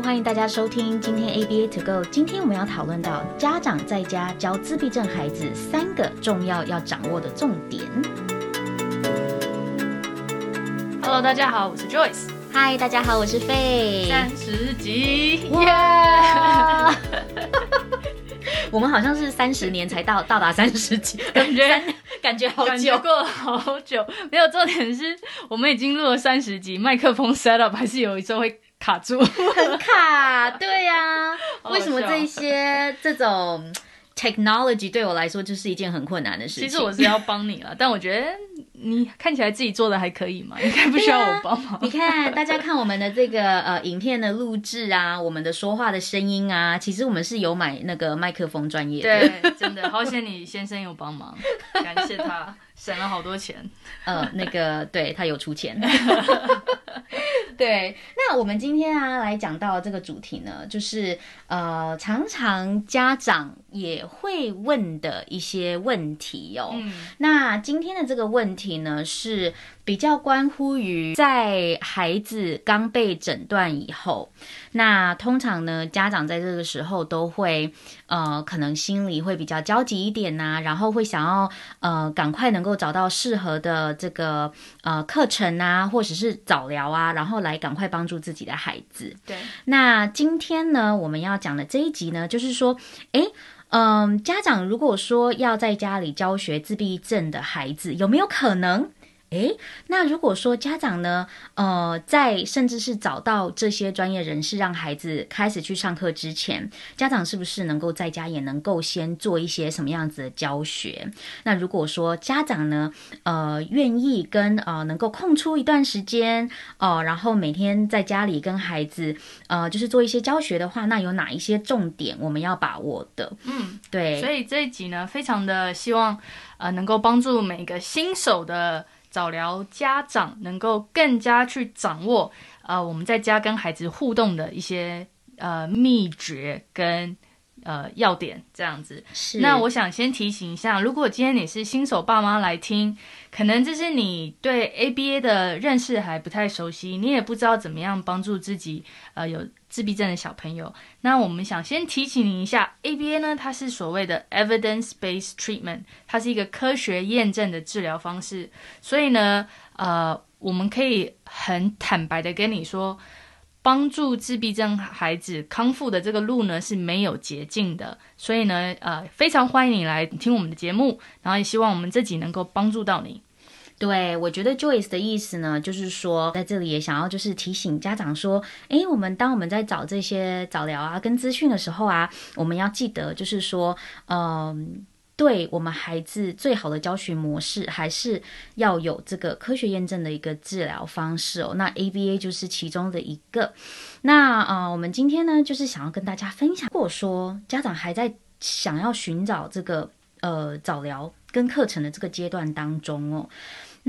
Hello，欢迎大家收听今天 ABA To Go。今天我们要讨论到家长在家教自闭症孩子三个重要要掌握的重点。Hello，大家好，我是 Joyce。Hi，大家好，我是 Faye。三十集，哇！我们好像是三十年才到到达三十集，感觉感觉好久，过了好久。没有，重点是我们已经录了三十集，麦克风 set up 还是有一时候会卡住，很卡。对呀、啊，为什么这些这种 technology 对我来说就是一件很困难的事情？其实我是要帮你了，但我觉得。你看起来自己做的还可以嘛？应该不需要我帮忙。你看，大家看我们的这个呃影片的录制啊，我们的说话的声音啊，其实我们是有买那个麦克风专业的。对，真的好险你先生有帮忙，感谢他 省了好多钱。呃，那个对他有出钱。对，那我们今天啊来讲到这个主题呢，就是呃常常家长也会问的一些问题哦。嗯。那今天的这个问题呢是。比较关乎于在孩子刚被诊断以后，那通常呢，家长在这个时候都会，呃，可能心里会比较焦急一点呐、啊，然后会想要，呃，赶快能够找到适合的这个呃课程啊，或者是早疗啊，然后来赶快帮助自己的孩子。对。那今天呢，我们要讲的这一集呢，就是说，诶，嗯、家长如果说要在家里教学自闭症的孩子，有没有可能？诶，那如果说家长呢，呃，在甚至是找到这些专业人士让孩子开始去上课之前，家长是不是能够在家也能够先做一些什么样子的教学？那如果说家长呢，呃，愿意跟呃能够空出一段时间，哦、呃，然后每天在家里跟孩子，呃，就是做一些教学的话，那有哪一些重点我们要把握的？嗯，对。所以这一集呢，非常的希望，呃，能够帮助每个新手的。早疗家长能够更加去掌握，呃，我们在家跟孩子互动的一些呃秘诀跟呃要点，这样子。是。那我想先提醒一下，如果今天你是新手爸妈来听，可能就是你对 ABA 的认识还不太熟悉，你也不知道怎么样帮助自己，呃，有。自闭症的小朋友，那我们想先提醒你一下，ABA 呢，它是所谓的 evidence-based treatment，它是一个科学验证的治疗方式。所以呢，呃，我们可以很坦白的跟你说，帮助自闭症孩子康复的这个路呢是没有捷径的。所以呢，呃，非常欢迎你来听我们的节目，然后也希望我们自己能够帮助到你。对，我觉得 Joyce 的意思呢，就是说在这里也想要就是提醒家长说，诶，我们当我们在找这些早疗啊跟资讯的时候啊，我们要记得就是说，嗯，对我们孩子最好的教学模式，还是要有这个科学验证的一个治疗方式哦。那 ABA 就是其中的一个。那啊、我们今天呢，就是想要跟大家分享，如果说家长还在想要寻找这个呃早疗跟课程的这个阶段当中哦。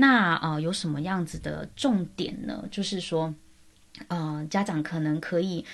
那呃，有什么样子的重点呢？就是说，呃，家长可能可以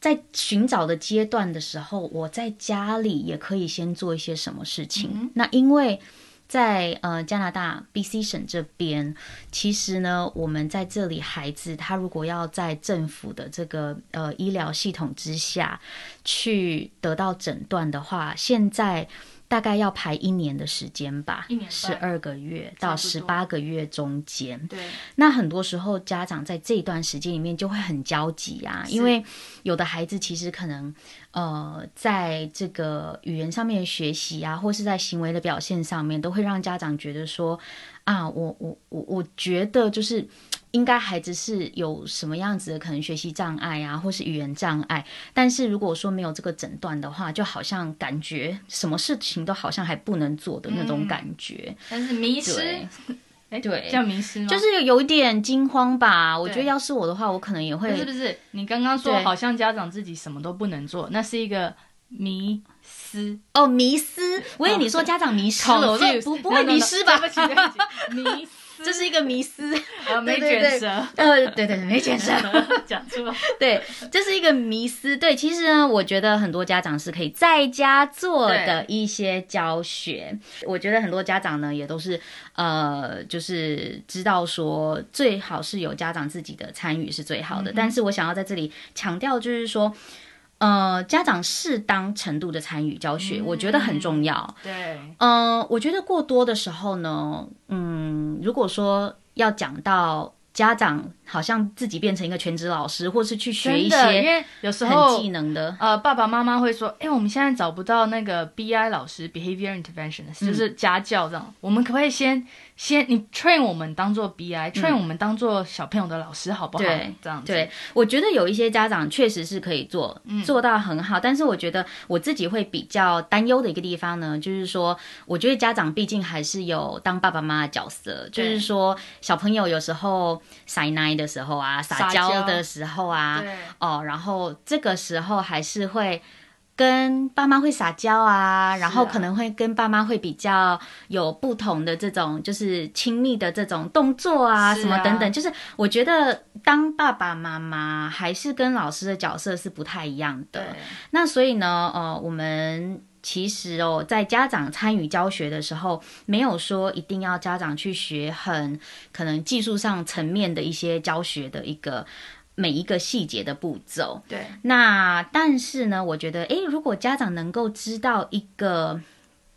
在寻找的阶段的时候，我在家里也可以先做一些什么事情。嗯、那因为在呃加拿大 BC 省这边，其实呢，我们在这里孩子他如果要在政府的这个呃医疗系统之下去得到诊断的话，现在。大概要排一年的时间吧，一年十二个月到十八个月中间。对，那很多时候家长在这段时间里面就会很焦急啊，因为有的孩子其实可能呃，在这个语言上面的学习啊，或是在行为的表现上面，都会让家长觉得说啊，我我我我觉得就是。应该孩子是有什么样子的可能学习障碍啊，或是语言障碍。但是如果说没有这个诊断的话，就好像感觉什么事情都好像还不能做的那种感觉。嗯、但是迷失，哎，对，叫迷失吗？就是有一点惊慌吧。我觉得要是我的话，我可能也会。是不是？你刚刚说好像家长自己什么都不能做，那是一个迷失哦，迷失。我以为你说家长迷失了，我说不不会迷失吧？迷思。这是一个迷思，呃，没卷舌，呃，对对对，没卷舌，讲出来，对，这是一个迷思。对，其实呢，我觉得很多家长是可以在家做的一些教学。我觉得很多家长呢，也都是呃，就是知道说，最好是有家长自己的参与是最好的。嗯、但是我想要在这里强调，就是说。呃，家长适当程度的参与教学，嗯，我觉得很重要。对，呃，我觉得过多的时候呢，嗯，如果说要讲到家长。好像自己变成一个全职老师，或是去学一些，因为有时候技能的。呃，爸爸妈妈会说：“哎、欸，我们现在找不到那个 BI 老师 （Behavior Interventionist），就是家教这样。嗯、我们可不可以先先你 train 我们当做 BI，train、嗯、我们当做小朋友的老师，好不好？对，这样子。对，我觉得有一些家长确实是可以做，做到很好。嗯、但是我觉得我自己会比较担忧的一个地方呢，就是说，我觉得家长毕竟还是有当爸爸妈妈的角色，就是说，小朋友有时候撒奶的时候啊，撒娇的时候啊，哦，然后这个时候还是会跟爸妈会撒娇啊，然后可能会跟爸妈会比较有不同的这种就是亲密的这种动作啊，什么等等，就是我觉得当爸爸妈妈还是跟老师的角色是不太一样的。那所以呢，呃，我们。其实哦，在家长参与教学的时候，没有说一定要家长去学很可能技术上层面的一些教学的一个每一个细节的步骤。对，那但是呢，我觉得，诶，如果家长能够知道一个。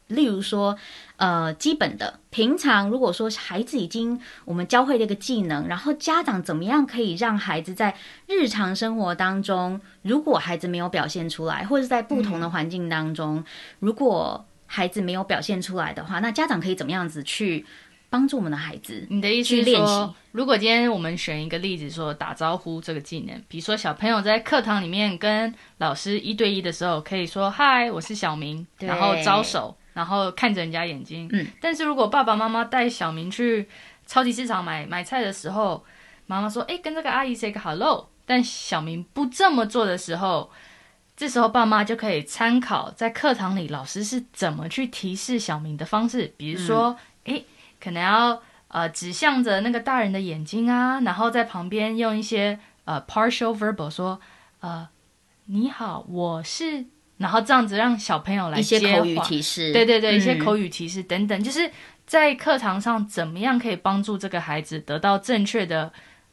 例如说，呃，基本的，平常如果说孩子已经我们教会这个技能，然后家长怎么样可以让孩子在日常生活当中，如果孩子没有表现出来，或者是在不同的环境当中，如果孩子没有表现出来的话，那家长可以怎么样子去帮助我们的孩子？你的意思是说，如果今天我们选一个例子说打招呼这个技能，比如说小朋友在课堂里面跟老师一对一的时候，可以说嗨，我是小明，然后招手。然后看着人家眼睛，嗯，但是如果爸爸妈妈带小明去超级市场买买菜的时候，妈妈说，哎，跟这个阿姨 say 个 hello，但小明不这么做的时候，这时候爸妈就可以参考在课堂里老师是怎么去提示小明的方式，比如说，哎、嗯，可能要呃指向着那个大人的眼睛啊，然后在旁边用一些呃 partial verbal 说，呃，你好，我是。然后这样子让小朋友来接一些口语提示，对对对，一些口语提示等等，嗯、就是在课堂上怎么样可以帮助这个孩子得到正确的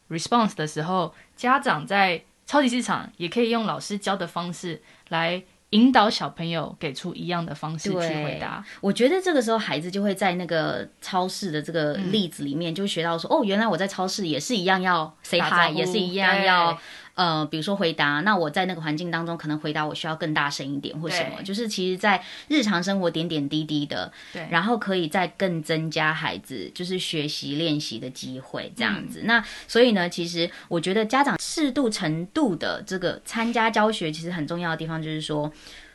response 的时候，家长在超级市场也可以用老师教的方式来引导小朋友给出一样的方式去回答。我觉得这个时候孩子就会在那个超市的这个例子里面就会学到说，嗯、哦，原来我在超市也是一样要 say hi，也是一样要。呃，比如说回答，那我在那个环境当中，可能回答我需要更大声一点，或什么，就是其实，在日常生活点点滴滴的，对，然后可以再更增加孩子就是学习练习的机会，这样子。嗯、那所以呢，其实我觉得家长适度程度的这个参加教学，其实很重要的地方就是说，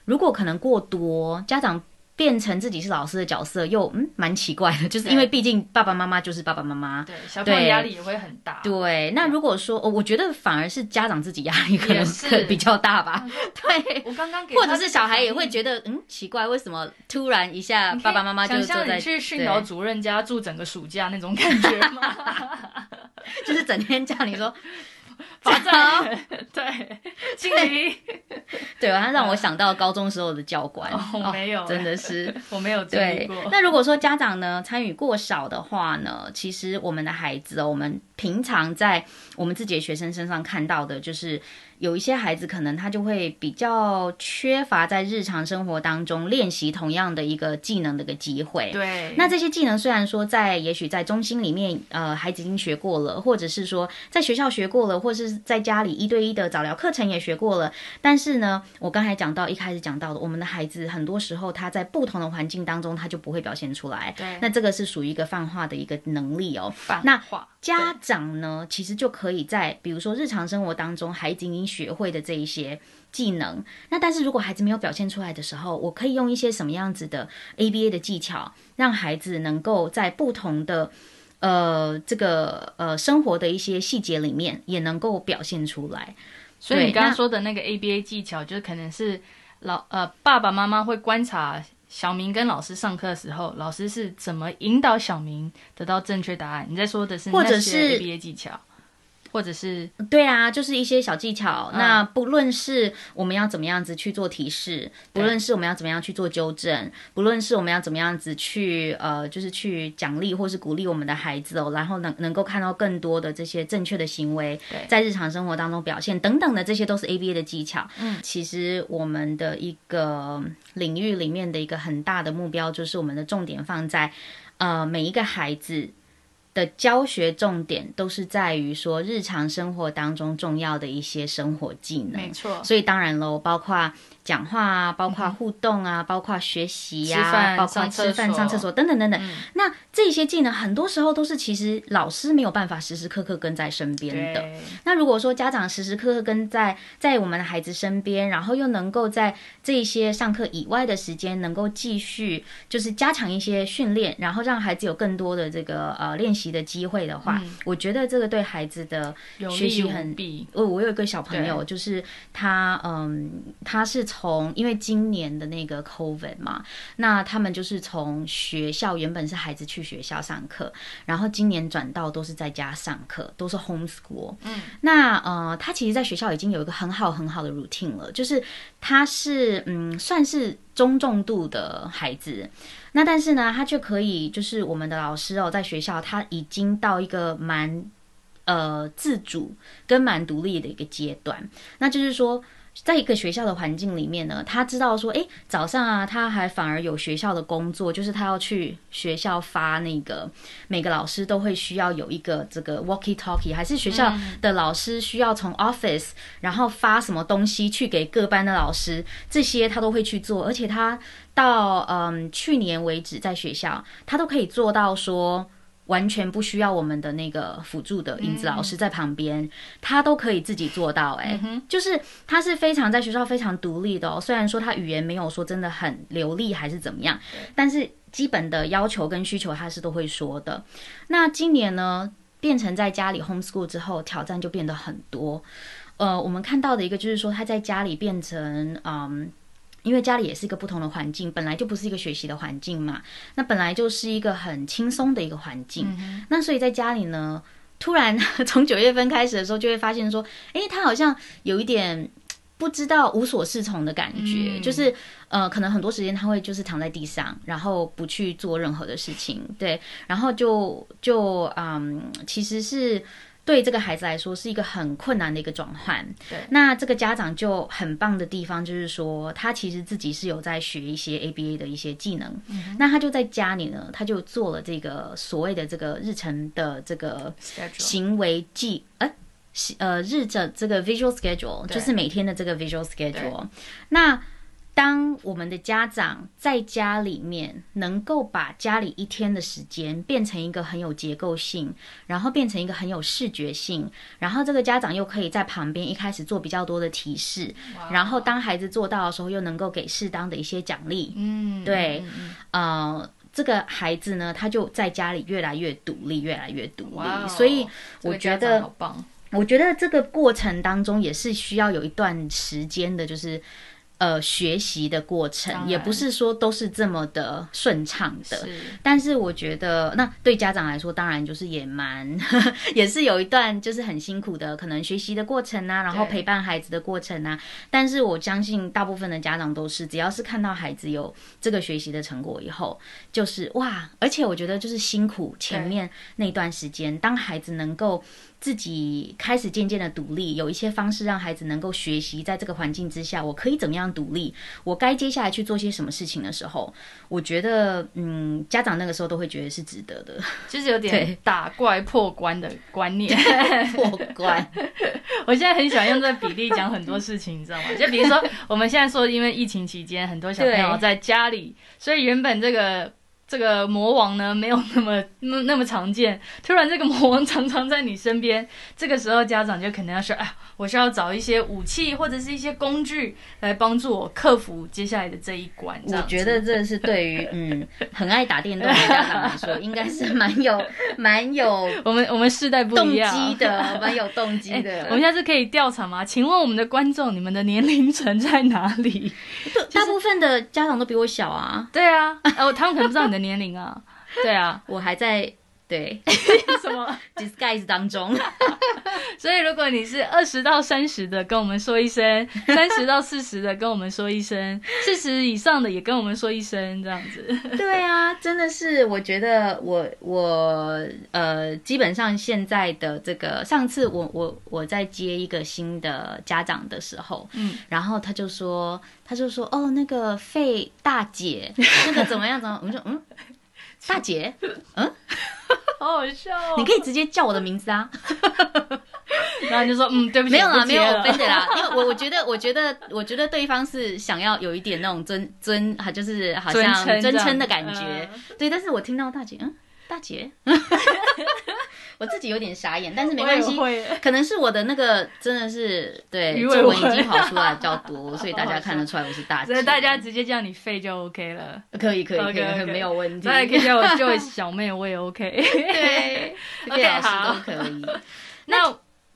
如果可能过多，家长。变成自己是老师的角色，又嗯蛮奇怪的，就是因为毕竟爸爸妈妈就是爸爸妈妈，对，小朋友压力也会很大。对，那如果说，我觉得反而是家长自己压力可能是比较大吧。对，我刚刚给，或者是小孩也会觉得嗯奇怪，为什么突然一下爸爸妈妈就坐在像你去训导主任家住整个暑假那种感觉吗？就是整天叫你说。罚站，对，经理，对，他让我想到高中时候的教官，我、哦、没有、哦，真的是我没有经历过。那如果说家长呢参与过少的话呢，其实我们的孩子哦，我们平常在我们自己的学生身上看到的就是。有一些孩子可能他就会比较缺乏在日常生活当中练习同样的一个技能的一个机会。对，那这些技能虽然说在也许在中心里面，呃，孩子已经学过了，或者是说在学校学过了，或是在家里一对一的早疗课程也学过了，但是呢，我刚才讲到一开始讲到的，我们的孩子很多时候他在不同的环境当中他就不会表现出来。对，那这个是属于一个泛化的一个能力哦。泛化。那家长呢，其实就可以在比如说日常生活当中，孩子已经学会的这一些技能，那但是如果孩子没有表现出来的时候，我可以用一些什么样子的 ABA 的技巧，让孩子能够在不同的呃这个呃生活的一些细节里面也能够表现出来。所以你刚刚说的那个 ABA 技巧，就是可能是老呃爸爸妈妈会观察小明跟老师上课的时候，老师是怎么引导小明得到正确答案？你在说的是那些 ABA 技巧？或者是对啊，就是一些小技巧。嗯、那不论是我们要怎么样子去做提示，不论是我们要怎么样去做纠正，不论是我们要怎么样子去呃，就是去奖励或是鼓励我们的孩子哦，然后能能够看到更多的这些正确的行为在日常生活当中表现等等的，这些都是 ABA 的技巧。嗯，其实我们的一个领域里面的一个很大的目标，就是我们的重点放在呃每一个孩子。的教学重点都是在于说日常生活当中重要的一些生活技能，没错。所以当然喽，包括讲话啊，包括互动啊，嗯、包括学习呀、啊，包括吃饭、上厕所等等等等。嗯、那这些技能很多时候都是其实老师没有办法时时刻刻跟在身边的。那如果说家长时时刻刻跟在在我们的孩子身边，然后又能够在这些上课以外的时间能够继续就是加强一些训练，然后让孩子有更多的这个呃练习。习的机会的话，嗯、我觉得这个对孩子的学习很必。哦，我有一个小朋友，就是他，嗯，他是从因为今年的那个 COVID 嘛，那他们就是从学校原本是孩子去学校上课，然后今年转到都是在家上课，都是 homeschool。嗯，那呃，他其实在学校已经有一个很好很好的 routine 了，就是他是嗯，算是中重度的孩子。那但是呢，他却可以，就是我们的老师哦，在学校他已经到一个蛮呃自主跟蛮独立的一个阶段。那就是说，在一个学校的环境里面呢，他知道说，诶，早上啊，他还反而有学校的工作，就是他要去学校发那个每个老师都会需要有一个这个 walkie talkie，还是学校的老师需要从 office 然后发什么东西去给各班的老师，这些他都会去做，而且他。到嗯，去年为止，在学校他都可以做到说，完全不需要我们的那个辅助的影子老师在旁边，嗯、他都可以自己做到、欸。哎、嗯，就是他是非常在学校非常独立的哦。虽然说他语言没有说真的很流利还是怎么样，但是基本的要求跟需求他是都会说的。那今年呢，变成在家里 homeschool 之后，挑战就变得很多。呃，我们看到的一个就是说他在家里变成嗯。因为家里也是一个不同的环境，本来就不是一个学习的环境嘛，那本来就是一个很轻松的一个环境，嗯、那所以在家里呢，突然 从九月份开始的时候，就会发现说，诶，他好像有一点不知道无所适从的感觉，嗯、就是呃，可能很多时间他会就是躺在地上，然后不去做任何的事情，对，然后就就嗯，其实是。对这个孩子来说是一个很困难的一个转换。对，那这个家长就很棒的地方就是说，他其实自己是有在学一些 ABA 的一些技能。嗯，那他就在家里呢，他就做了这个所谓的这个日程的这个行为记，哎，呃，日程这个 visual schedule，就是每天的这个 visual schedule。那当我们的家长在家里面能够把家里一天的时间变成一个很有结构性，然后变成一个很有视觉性，然后这个家长又可以在旁边一开始做比较多的提示，哇然后当孩子做到的时候，又能够给适当的一些奖励。嗯，对，嗯、呃，这个孩子呢，他就在家里越来越独立，越来越独立。哇所以我觉得，好棒。我觉得这个过程当中也是需要有一段时间的，就是。呃，学习的过程也不是说都是这么的顺畅的，是但是我觉得那对家长来说，当然就是也蛮，也是有一段就是很辛苦的，可能学习的过程啊，然后陪伴孩子的过程啊。但是我相信大部分的家长都是，只要是看到孩子有这个学习的成果以后，就是哇，而且我觉得就是辛苦前面那段时间，当孩子能够。自己开始渐渐的独立，有一些方式让孩子能够学习，在这个环境之下，我可以怎么样独立？我该接下来去做些什么事情的时候，我觉得，嗯，家长那个时候都会觉得是值得的，就是有点打怪破关的观念。破关，我现在很喜欢用这个比例讲很多事情，你知道吗？就比如说，我们现在说，因为疫情期间，很多小朋友在家里，所以原本这个。这个魔王呢，没有那么那那么常见。突然这个魔王常常在你身边，这个时候家长就可能要说：“哎，我需要找一些武器或者是一些工具来帮助我克服接下来的这一关。”我觉得这是对于 嗯很爱打电动的家长来说，应该是蛮有蛮有 我们我们世代不一样动机的，蛮有动机的。我们现在是可以调查吗？请问我们的观众，你们的年龄层在哪里？大部分的家长都比我小啊。对啊，哦，他们可能不知道你的。年龄啊，对啊，我还在对。什么？Disguise 当中，所以如果你是二十到三十的，跟我们说一声；三十到四十的，跟我们说一声；四十以上的也跟我们说一声，这样子。对啊，真的是，我觉得我我呃，基本上现在的这个，上次我我我在接一个新的家长的时候，嗯，然后他就说，他就说，哦，那个费大姐，那个怎么样？怎么？我们就嗯。大姐，嗯，好好笑哦！你可以直接叫我的名字啊，然后你就说，嗯，对不起，没有啦，没有，分的啦，因为我我觉得，我觉得，我觉得对方是想要有一点那种尊尊，哈，就是好像尊称的感觉，对，但是我听到大姐，嗯。大姐，我自己有点傻眼，但是没关系，可能是我的那个真的是对皱纹已经跑出来比较多，所以大家看得出来我是大姐。所以大家直接叫你费就 OK 了，可以可以可以，没有问题。大家可以叫我 Joyce 小妹，我也 OK。对，OK 老师都可以。那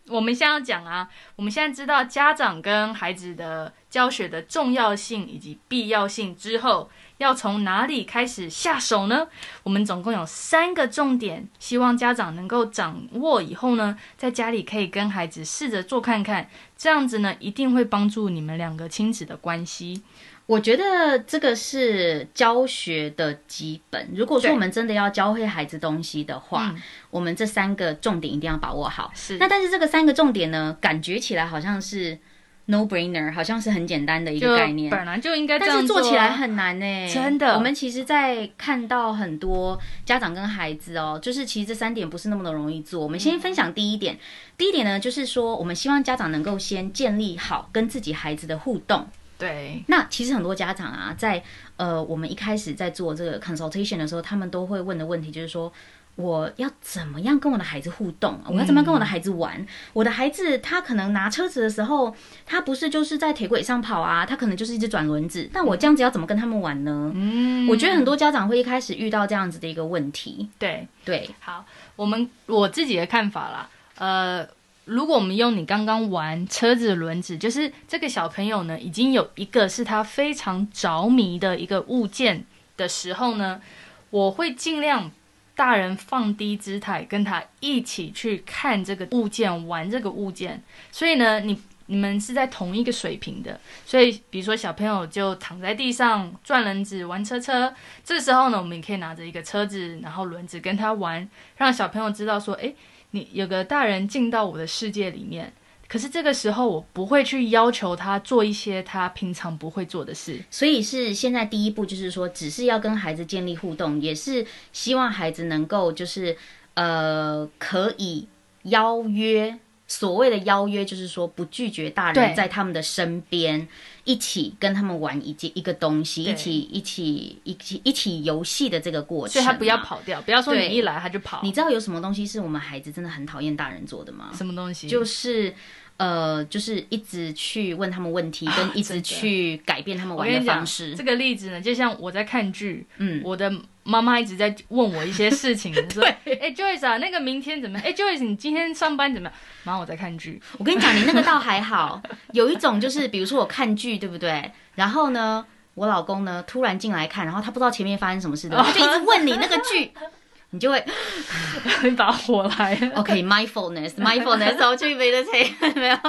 我们现在要讲啊，我们现在知道家长跟孩子的教学的重要性以及必要性之后。要从哪里开始下手呢？我们总共有三个重点，希望家长能够掌握以后呢，在家里可以跟孩子试着做看看，这样子呢，一定会帮助你们两个亲子的关系。我觉得这个是教学的基本。如果说我们真的要教会孩子东西的话，嗯、我们这三个重点一定要把握好。是。那但是这个三个重点呢，感觉起来好像是。No brainer，好像是很简单的一个概念，本来就应该这样做，但是做起来很难呢、欸。真的，我们其实，在看到很多家长跟孩子哦，就是其实这三点不是那么的容易做。我们先分享第一点，嗯、第一点呢，就是说我们希望家长能够先建立好跟自己孩子的互动。对，那其实很多家长啊，在呃，我们一开始在做这个 consultation 的时候，他们都会问的问题就是说。我要怎么样跟我的孩子互动？我要怎么样跟我的孩子玩？嗯、我的孩子他可能拿车子的时候，他不是就是在铁轨上跑啊，他可能就是一直转轮子。但我这样子要怎么跟他们玩呢？嗯，我觉得很多家长会一开始遇到这样子的一个问题。对对，好，我们我自己的看法啦，呃，如果我们用你刚刚玩车子轮子，就是这个小朋友呢，已经有一个是他非常着迷的一个物件的时候呢，我会尽量。大人放低姿态，跟他一起去看这个物件，玩这个物件。所以呢，你你们是在同一个水平的。所以，比如说小朋友就躺在地上转轮子玩车车，这时候呢，我们也可以拿着一个车子，然后轮子跟他玩，让小朋友知道说，诶，你有个大人进到我的世界里面。可是这个时候，我不会去要求他做一些他平常不会做的事。所以是现在第一步，就是说，只是要跟孩子建立互动，也是希望孩子能够就是呃，可以邀约。所谓的邀约，就是说不拒绝大人在他们的身边，一起跟他们玩一件一个东西，一起一起一起一起游戏的这个过程。所以他不要跑掉，不要说你一来他就跑。你知道有什么东西是我们孩子真的很讨厌大人做的吗？什么东西？就是。呃，就是一直去问他们问题，跟一直去改变他们玩的方式。这个例子呢，就像我在看剧，嗯，我的妈妈一直在问我一些事情，说，哎、欸、，Joyce 啊，那个明天怎么样？哎、欸、，Joyce，你今天上班怎么样？妈，我在看剧。我跟你讲，你那个倒还好。有一种就是，比如说我看剧，对不对？然后呢，我老公呢突然进来看，然后他不知道前面发生什么事的，他就一直问你那个剧。你就会一把火来。OK，mindfulness，mindfulness，我去背的词没有？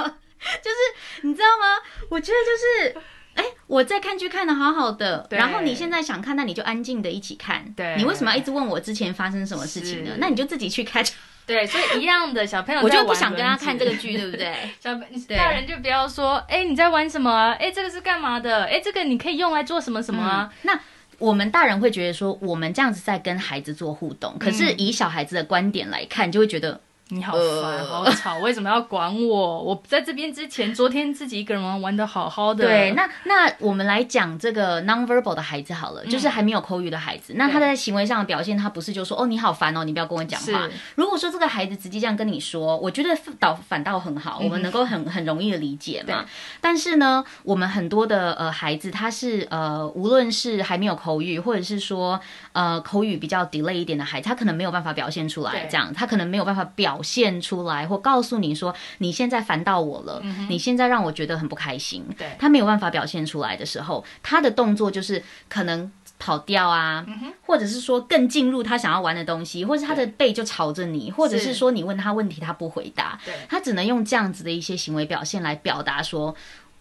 就是你知道吗？我觉得就是，哎、欸，我在看剧看的好好的，然后你现在想看，那你就安静的一起看。对，你为什么要一直问我之前发生什么事情呢？那你就自己去看。对，所以一样的小朋友，我就不想跟他看这个剧，对不对？小大人就不要说，哎、欸，你在玩什么啊？哎、欸，这个是干嘛的？哎、欸，这个你可以用来做什么什么啊？嗯、那。我们大人会觉得说，我们这样子在跟孩子做互动，可是以小孩子的观点来看，就会觉得你好烦，呃、好吵，为什么要管我？我在这边之前，昨天自己一个人玩玩的好好的。对，那那我们来讲这个 nonverbal 的孩子好了，嗯、就是还没有口语的孩子。那他在行为上的表现，他不是就说哦你好烦哦，你不要跟我讲话。如果说这个孩子直接这样跟你说，我觉得倒反倒很好，我们能够很很容易的理解嘛。但是呢，我们很多的呃孩子，他是呃无论是还没有口语，或者是说呃口语比较 delay 一点的孩子，他可能没有办法表现出来，这样他可能没有办法表。表现出来，或告诉你说你现在烦到我了，嗯、你现在让我觉得很不开心。对，他没有办法表现出来的时候，他的动作就是可能跑掉啊，嗯、或者是说更进入他想要玩的东西，或者是他的背就朝着你，或者是说你问他问题他不回答，对，他只能用这样子的一些行为表现来表达说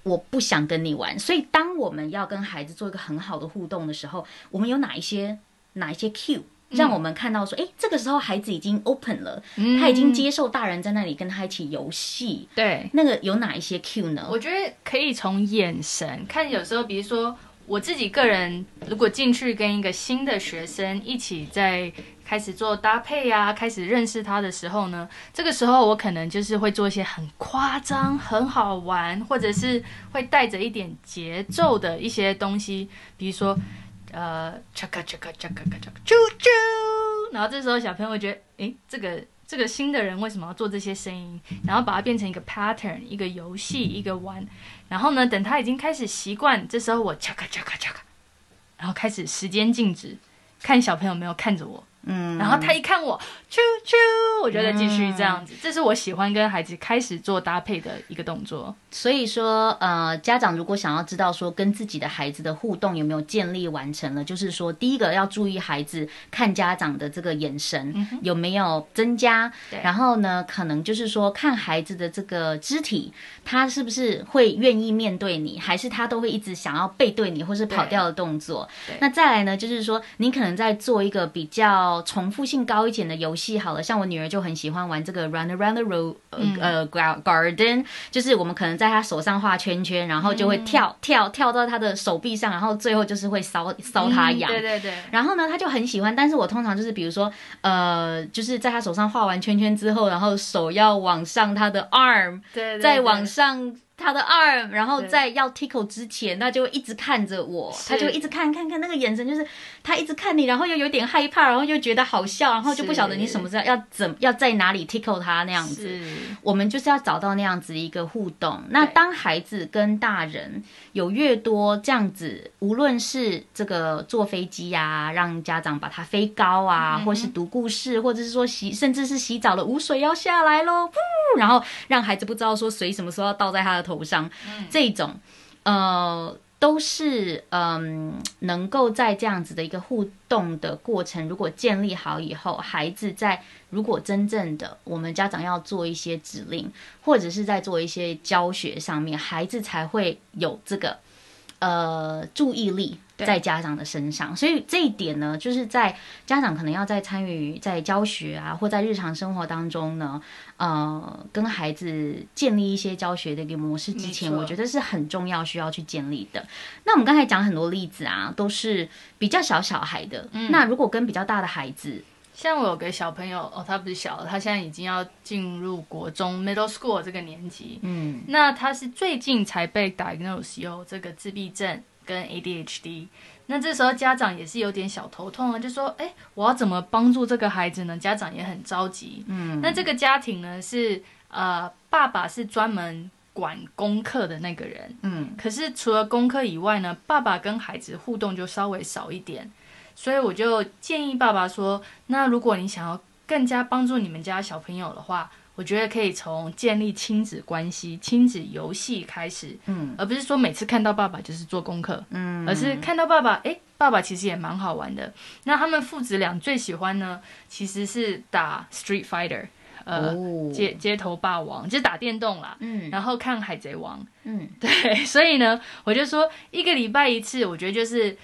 我不想跟你玩。所以当我们要跟孩子做一个很好的互动的时候，我们有哪一些哪一些 cue？让我们看到说，哎、欸，这个时候孩子已经 open 了，嗯、他已经接受大人在那里跟他一起游戏。对，那个有哪一些 cue 呢？我觉得可以从眼神看，有时候比如说我自己个人，如果进去跟一个新的学生一起在开始做搭配啊，开始认识他的时候呢，这个时候我可能就是会做一些很夸张、很好玩，或者是会带着一点节奏的一些东西，比如说。呃，恰卡恰卡恰卡恰卡，啾啾。然后这时候小朋友会觉得，诶，这个这个新的人为什么要做这些声音？然后把它变成一个 pattern，一个游戏，一个玩。然后呢，等他已经开始习惯，这时候我 cha cha cha cha，，然后开始时间静止，看小朋友没有看着我。嗯，然后他一看我，啾啾，我觉得继续这样子，嗯、这是我喜欢跟孩子开始做搭配的一个动作。所以说，呃，家长如果想要知道说跟自己的孩子的互动有没有建立完成了，就是说，第一个要注意孩子看家长的这个眼神有没有增加，嗯、然后呢，可能就是说看孩子的这个肢体，他是不是会愿意面对你，还是他都会一直想要背对你或是跑掉的动作。那再来呢，就是说你可能在做一个比较。重复性高一点的游戏好了，像我女儿就很喜欢玩这个 Run Around the Road，呃，Garden，就是我们可能在她手上画圈圈，然后就会跳、嗯、跳跳到她的手臂上，然后最后就是会搔搔她痒。对对对。然后呢，她就很喜欢，但是我通常就是比如说，呃，就是在她手上画完圈圈之后，然后手要往上她的 arm，对，对，对，再往上。他的 arm，然后在要 tickle 之前，他就会一直看着我，他就一直看看看那个眼神，就是他一直看你，然后又有点害怕，然后又觉得好笑，然后就不晓得你什么时候要怎要在哪里 tickle 他那样子。我们就是要找到那样子一个互动。那当孩子跟大人有越多这样子，无论是这个坐飞机呀、啊，让家长把他飞高啊，或是读故事，或者是说洗，甚至是洗澡的污水要下来喽，然后让孩子不知道说水什么时候要倒在他的。头上，这种，呃，都是嗯、呃，能够在这样子的一个互动的过程，如果建立好以后，孩子在如果真正的我们家长要做一些指令，或者是在做一些教学上面，孩子才会有这个呃注意力。在家长的身上，所以这一点呢，就是在家长可能要在参与在教学啊，或在日常生活当中呢，呃，跟孩子建立一些教学的一个模式之前，我觉得是很重要需要去建立的。那我们刚才讲很多例子啊，都是比较小小孩的。嗯，那如果跟比较大的孩子，像我有个小朋友哦，他不是小，他现在已经要进入国中 middle school 这个年级。嗯，那他是最近才被 diagnose 有这个自闭症。跟 ADHD，那这时候家长也是有点小头痛啊，就说：“哎，我要怎么帮助这个孩子呢？”家长也很着急。嗯，那这个家庭呢是呃，爸爸是专门管功课的那个人。嗯，可是除了功课以外呢，爸爸跟孩子互动就稍微少一点，所以我就建议爸爸说：“那如果你想要更加帮助你们家小朋友的话。”我觉得可以从建立亲子关系、亲子游戏开始，嗯，而不是说每次看到爸爸就是做功课，嗯，而是看到爸爸，哎，爸爸其实也蛮好玩的。那他们父子俩最喜欢呢，其实是打 Street Fighter，呃，哦、街街头霸王，就是打电动啦，嗯，然后看海贼王，嗯，对，所以呢，我就说一个礼拜一次，我觉得就是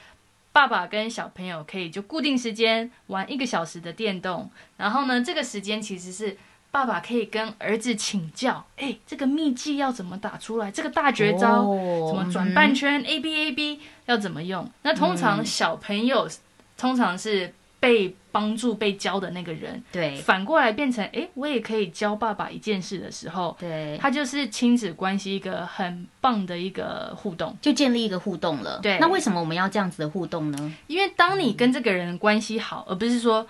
爸爸跟小朋友可以就固定时间玩一个小时的电动，然后呢，这个时间其实是。爸爸可以跟儿子请教，哎，这个秘技要怎么打出来？这个大绝招怎么转半圈？A B A B 要怎么用？那通常小朋友通常是被帮助、被教的那个人，对，反过来变成，哎，我也可以教爸爸一件事的时候，对，他就是亲子关系一个很棒的一个互动，就建立一个互动了。对，那为什么我们要这样子的互动呢？因为当你跟这个人关系好，而不是说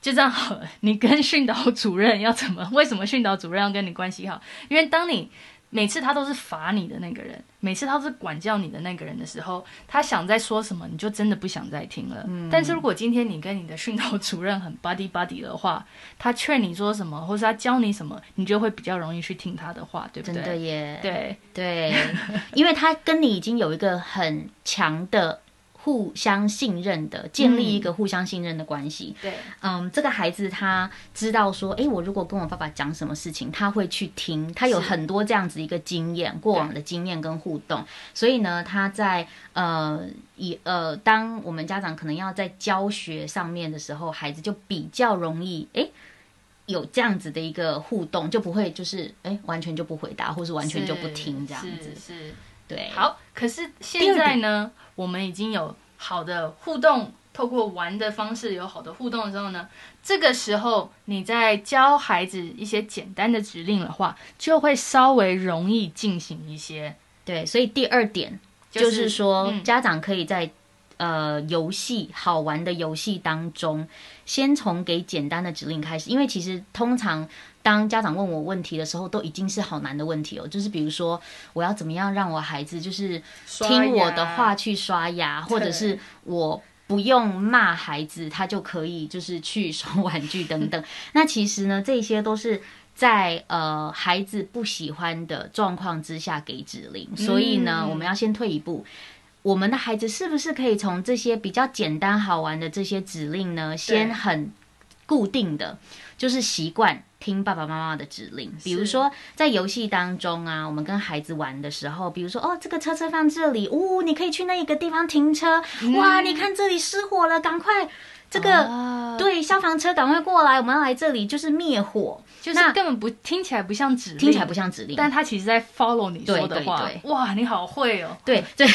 就这样好了，你跟训导主任要怎么？为什么训导主任要跟你关系好？因为当你每次他都是罚你的那个人，每次他都是管教你的那个人的时候，他想再说什么，你就真的不想再听了。嗯。但是如果今天你跟你的训导主任很 buddy buddy 的话，他劝你说什么，或是他教你什么，你就会比较容易去听他的话，对不对？真的耶。对对，因为他跟你已经有一个很强的。互相信任的，建立一个互相信任的关系。对，嗯，这个孩子他知道说，哎，我如果跟我爸爸讲什么事情，他会去听。他有很多这样子一个经验，过往的经验跟互动。所以呢，他在呃以呃，当我们家长可能要在教学上面的时候，孩子就比较容易哎有这样子的一个互动，就不会就是哎完全就不回答，或是完全就不听这样子。是。是对，好，可是现在呢，我们已经有好的互动，透过玩的方式有好的互动的时候呢，这个时候你在教孩子一些简单的指令的话，就会稍微容易进行一些。对，所以第二点就是说，就是嗯、家长可以在呃游戏好玩的游戏当中，先从给简单的指令开始，因为其实通常。当家长问我问题的时候，都已经是好难的问题哦。就是比如说，我要怎么样让我孩子就是听我的话去刷牙，或者是我不用骂孩子，他就可以就是去收玩具等等。那其实呢，这些都是在呃孩子不喜欢的状况之下给指令。所以呢，我们要先退一步，我们的孩子是不是可以从这些比较简单好玩的这些指令呢，先很固定的就是习惯。听爸爸妈妈的指令，比如说在游戏当中啊，我们跟孩子玩的时候，比如说哦，这个车车放这里，哦，你可以去那一个地方停车，嗯、哇，你看这里失火了，赶快这个、啊、对消防车赶快过来，我们要来这里就是灭火，就是根本不听起来不像指令，听起来不像指令，但他其实在 follow 你说的话，对对。对，哇，你好会哦，对对，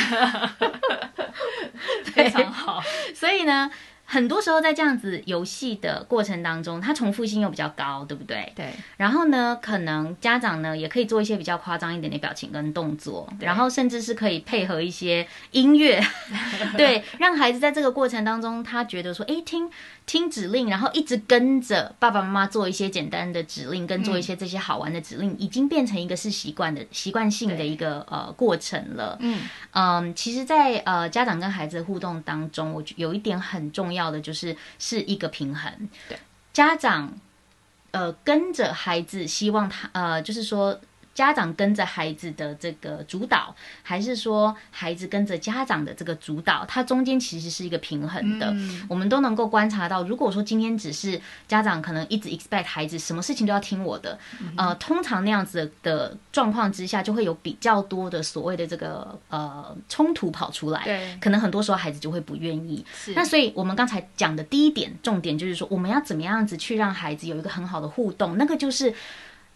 非常好，所以呢。很多时候在这样子游戏的过程当中，它重复性又比较高，对不对？对。然后呢，可能家长呢也可以做一些比较夸张一点的表情跟动作，然后甚至是可以配合一些音乐，对，让孩子在这个过程当中，他觉得说，哎，听听指令，然后一直跟着爸爸妈妈做一些简单的指令，跟做一些这些好玩的指令，嗯、已经变成一个是习惯的习惯性的一个呃过程了。嗯嗯，其实在，在呃家长跟孩子的互动当中，我觉有一点很重要。要的就是是一个平衡，对家长，呃，跟着孩子，希望他，呃，就是说。家长跟着孩子的这个主导，还是说孩子跟着家长的这个主导？它中间其实是一个平衡的。嗯、我们都能够观察到，如果说今天只是家长可能一直 expect 孩子什么事情都要听我的，嗯、呃，通常那样子的状况之下，就会有比较多的所谓的这个呃冲突跑出来。对，可能很多时候孩子就会不愿意。是。那所以我们刚才讲的第一点重点就是说，我们要怎么样子去让孩子有一个很好的互动？那个就是。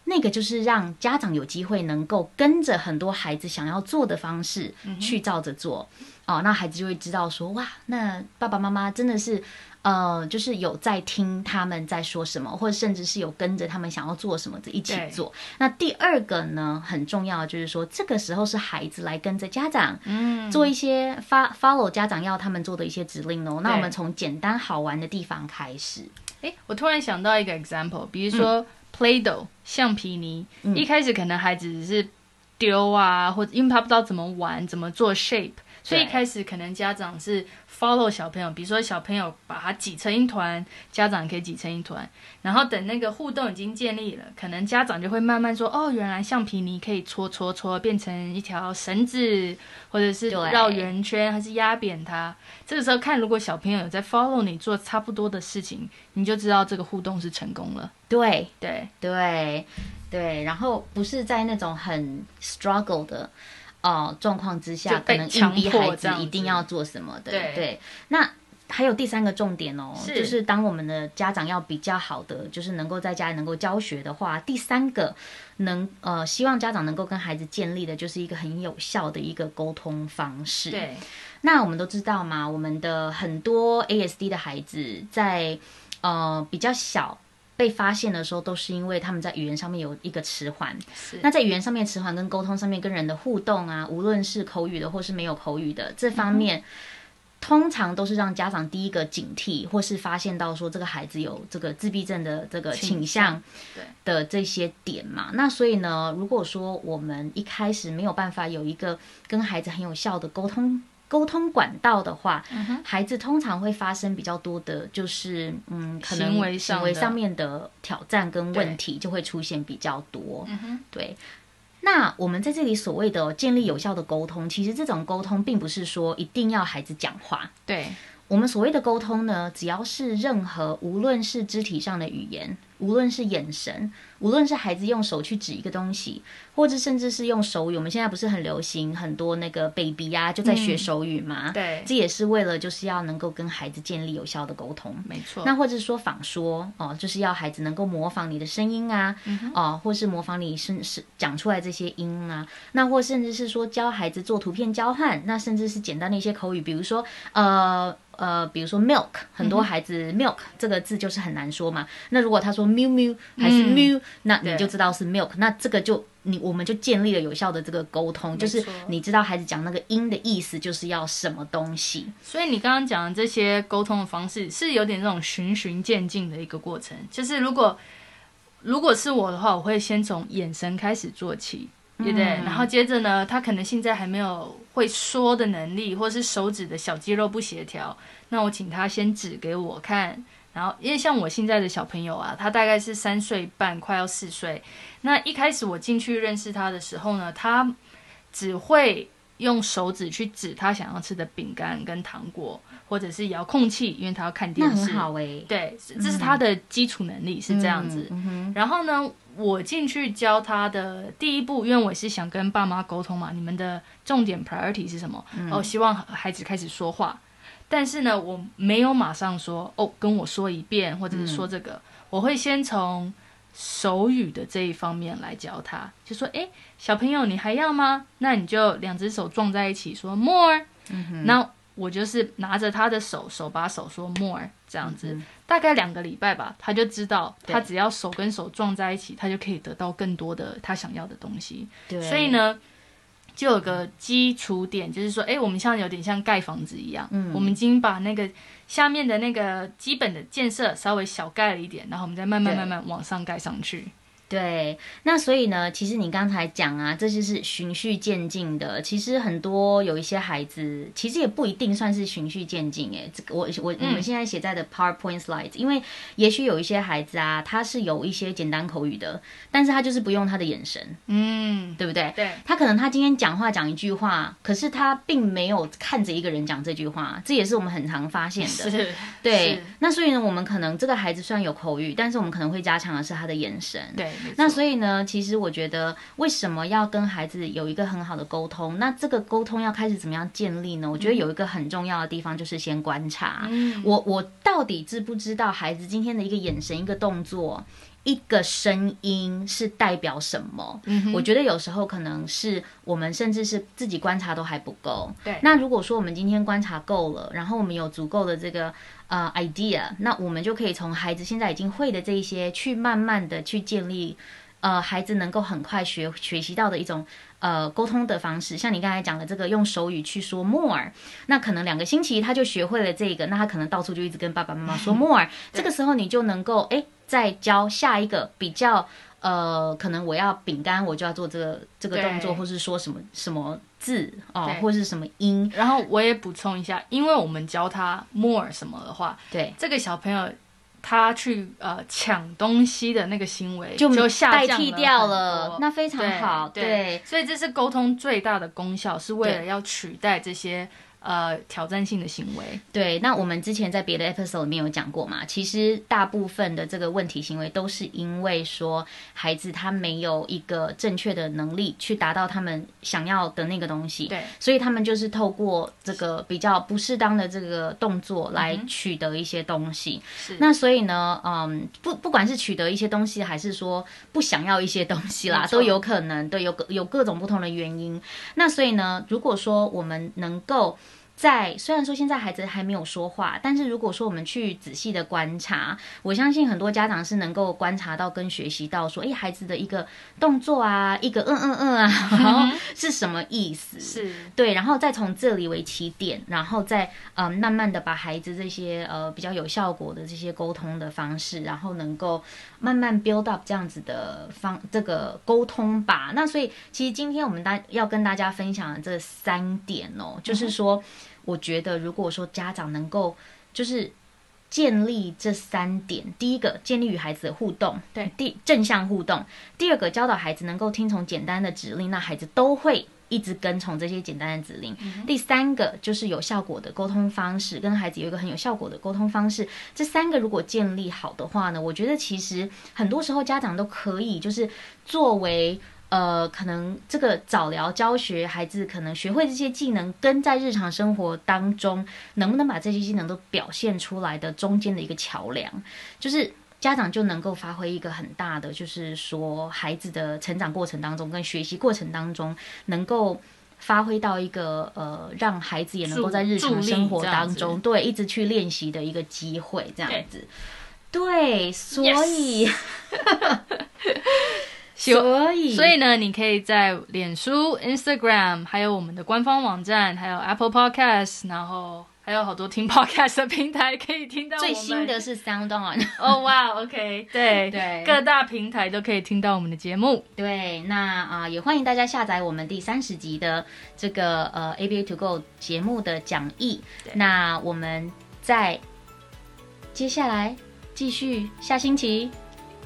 那个就是让家长有机会能够跟着很多孩子想要做的方式去照着做，嗯、哦，那孩子就会知道说，哇，那爸爸妈妈真的是，呃，就是有在听他们在说什么，或者甚至是有跟着他们想要做什么的一起做。那第二个呢，很重要就是说，这个时候是孩子来跟着家长，嗯，做一些 follow 家长要他们做的一些指令哦。那我们从简单好玩的地方开始。诶，我突然想到一个 example，比如说。嗯 Play-Doh 橡皮泥，嗯、一开始可能孩子只是丢啊，或者因为他不知道怎么玩，怎么做 shape，所以一开始可能家长是。Follow 小朋友，比如说小朋友把它挤成一团，家长可以挤成一团，然后等那个互动已经建立了，可能家长就会慢慢说，哦，原来橡皮泥可以搓搓搓变成一条绳子，或者是绕圆圈，还是压扁它。这个时候看，如果小朋友有在 follow 你做差不多的事情，你就知道这个互动是成功了。对对对对，然后不是在那种很 struggle 的。哦，状况之下可能硬逼孩子一定要做什么的，对，对。那还有第三个重点哦，是就是当我们的家长要比较好的，就是能够在家里能够教学的话，第三个能呃，希望家长能够跟孩子建立的就是一个很有效的一个沟通方式。对，那我们都知道嘛，我们的很多 ASD 的孩子在呃比较小被发现的时候，都是因为他们在语言上面有一个迟缓。是那在语言上面迟缓跟沟通上面跟人的互动啊，无论是口语的或是没有口语的这方面。嗯通常都是让家长第一个警惕，或是发现到说这个孩子有这个自闭症的这个倾向的这些点嘛。那所以呢，如果说我们一开始没有办法有一个跟孩子很有效的沟通沟通管道的话，嗯，孩子通常会发生比较多的，就是嗯，可能行为上面的挑战跟问题就会出现比较多。嗯，对。那我们在这里所谓的建立有效的沟通，其实这种沟通并不是说一定要孩子讲话。对，我们所谓的沟通呢，只要是任何，无论是肢体上的语言。无论是眼神，无论是孩子用手去指一个东西，或者甚至是用手语，我们现在不是很流行很多那个 baby 呀、啊，就在学手语嘛、嗯。对，这也是为了就是要能够跟孩子建立有效的沟通。没错。那或者说仿说哦，就是要孩子能够模仿你的声音啊，嗯、哦，或是模仿你是是讲出来这些音啊。那或甚至是说教孩子做图片交换，那甚至是简单的一些口语，比如说呃。呃，比如说 milk，很多孩子 milk、嗯、这个字就是很难说嘛。那如果他说 miu 还是 miu，、嗯、那你就知道是 milk。那这个就你我们就建立了有效的这个沟通，就是你知道孩子讲那个音的意思就是要什么东西。所以你刚刚讲的这些沟通的方式是有点这种循循渐进的一个过程。就是如果如果是我的话，我会先从眼神开始做起。对不对？然后接着呢，他可能现在还没有会说的能力，或是手指的小肌肉不协调。那我请他先指给我看。然后，因为像我现在的小朋友啊，他大概是三岁半，快要四岁。那一开始我进去认识他的时候呢，他只会用手指去指他想要吃的饼干跟糖果，或者是遥控器，因为他要看电视。那很好欸。对，这是他的基础能力，嗯、是这样子。嗯、然后呢，我进去教他的第一步，因为我是想跟爸妈沟通嘛，你们的重点 priority 是什么？嗯、哦，希望孩子开始说话。但是呢，我没有马上说哦，跟我说一遍，或者是说这个，嗯、我会先从手语的这一方面来教他，就说：哎，小朋友，你还要吗？那你就两只手撞在一起说 more。嗯，那我就是拿着他的手，手把手说 more。这样子，嗯、大概两个礼拜吧，他就知道，他只要手跟手撞在一起，他就可以得到更多的他想要的东西。对，所以呢，就有个基础点，就是说，哎，我们现在有点像盖房子一样，嗯，我们已经把那个下面的那个基本的建设稍微小盖了一点，然后我们再慢慢慢慢往上盖上去。对，那所以呢，其实你刚才讲啊，这就是循序渐进的。其实很多有一些孩子，其实也不一定算是循序渐进。哎，这个我我我们现在写在的 PowerPoint Slides，因为也许有一些孩子啊，他是有一些简单口语的，但是他就是不用他的眼神，嗯，对不对？对，他可能他今天讲话讲一句话，可是他并没有看着一个人讲这句话，这也是我们很常发现的。是，对。那所以呢，我们可能这个孩子虽然有口语，但是我们可能会加强的是他的眼神。对。那所以呢，其实我觉得，为什么要跟孩子有一个很好的沟通？那这个沟通要开始怎么样建立呢？我觉得有一个很重要的地方，就是先观察。嗯，我我到底知不知道孩子今天的一个眼神、一个动作、一个声音是代表什么？嗯，我觉得有时候可能是我们甚至是自己观察都还不够。对。那如果说我们今天观察够了，然后我们有足够的这个。呃，idea，那我们就可以从孩子现在已经会的这一些，去慢慢的去建立，呃，孩子能够很快学学习到的一种呃沟通的方式。像你刚才讲的这个，用手语去说 more，那可能两个星期他就学会了这个，那他可能到处就一直跟爸爸妈妈说 more，这个时候你就能够哎，再教下一个比较。呃，可能我要饼干，我就要做这个这个动作，或是说什么什么字哦，或是什么音。然后我也补充一下，因为我们教他 more 什么的话，对这个小朋友他去呃抢东西的那个行为就就代替掉了，那非常好。对，对，所以这是沟通最大的功效，是为了要取代这些呃，挑战性的行为，对。那我们之前在别的 episode 里面有讲过嘛，其实大部分的这个问题行为都是因为说孩子他没有一个正确的能力去达到他们想要的那个东西，对。所以他们就是透过这个比较不适当的这个动作来取得一些东西。是。那所以呢，嗯，不不管是取得一些东西，还是说不想要一些东西啦，都有可能，对，有各有各种不同的原因。那所以呢，如果说我们能够在虽然说现在孩子还没有说话，但是如果说我们去仔细的观察，我相信很多家长是能够观察到跟学习到说，哎，孩子的一个动作啊，一个嗯嗯嗯啊，然后是什么意思？是对，然后再从这里为起点，然后再呃慢慢的把孩子这些呃比较有效果的这些沟通的方式，然后能够慢慢 build up 这样子的方这个沟通吧。那所以其实今天我们大要跟大家分享的这三点哦，就是说。我觉得，如果说家长能够就是建立这三点，第一个建立与孩子的互动，对，第正向互动；第二个教导孩子能够听从简单的指令，那孩子都会一直跟从这些简单的指令。嗯、第三个就是有效果的沟通方式，跟孩子有一个很有效果的沟通方式。这三个如果建立好的话呢，我觉得其实很多时候家长都可以就是作为。呃，可能这个早疗教学，孩子可能学会这些技能，跟在日常生活当中能不能把这些技能都表现出来的中间的一个桥梁，就是家长就能够发挥一个很大的，就是说孩子的成长过程当中跟学习过程当中，能够发挥到一个呃，让孩子也能够在日常生活当中对一直去练习的一个机会，这样子。对，对，所以。所以，所以呢，你可以在脸书、Instagram，还有我们的官方网站，还有 Apple Podcast，然后还有好多听 Podcast 的平台可以听到。最新的是 Sound On。哦，哇，OK，对对，各大平台都可以听到我们的节目。对，那啊、呃，也欢迎大家下载我们第三十集的这个呃 ABA To Go 节目的讲义。那我们在接下来继续下星期。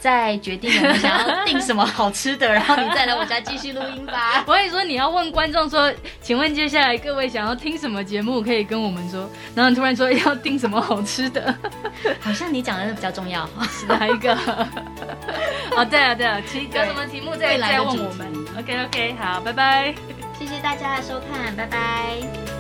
再决定我们想要订什么好吃的，然后你再来我家继续录音吧。我跟你说，你要问观众说，请问接下来各位想要听什么节目，可以跟我们说。然后你突然说要订什么好吃的，好像你讲的比较重要，是哪一个？哦，对啊，对啊，有什么题目再来问我们。OK OK，好，拜拜，谢谢大家的收看，拜拜。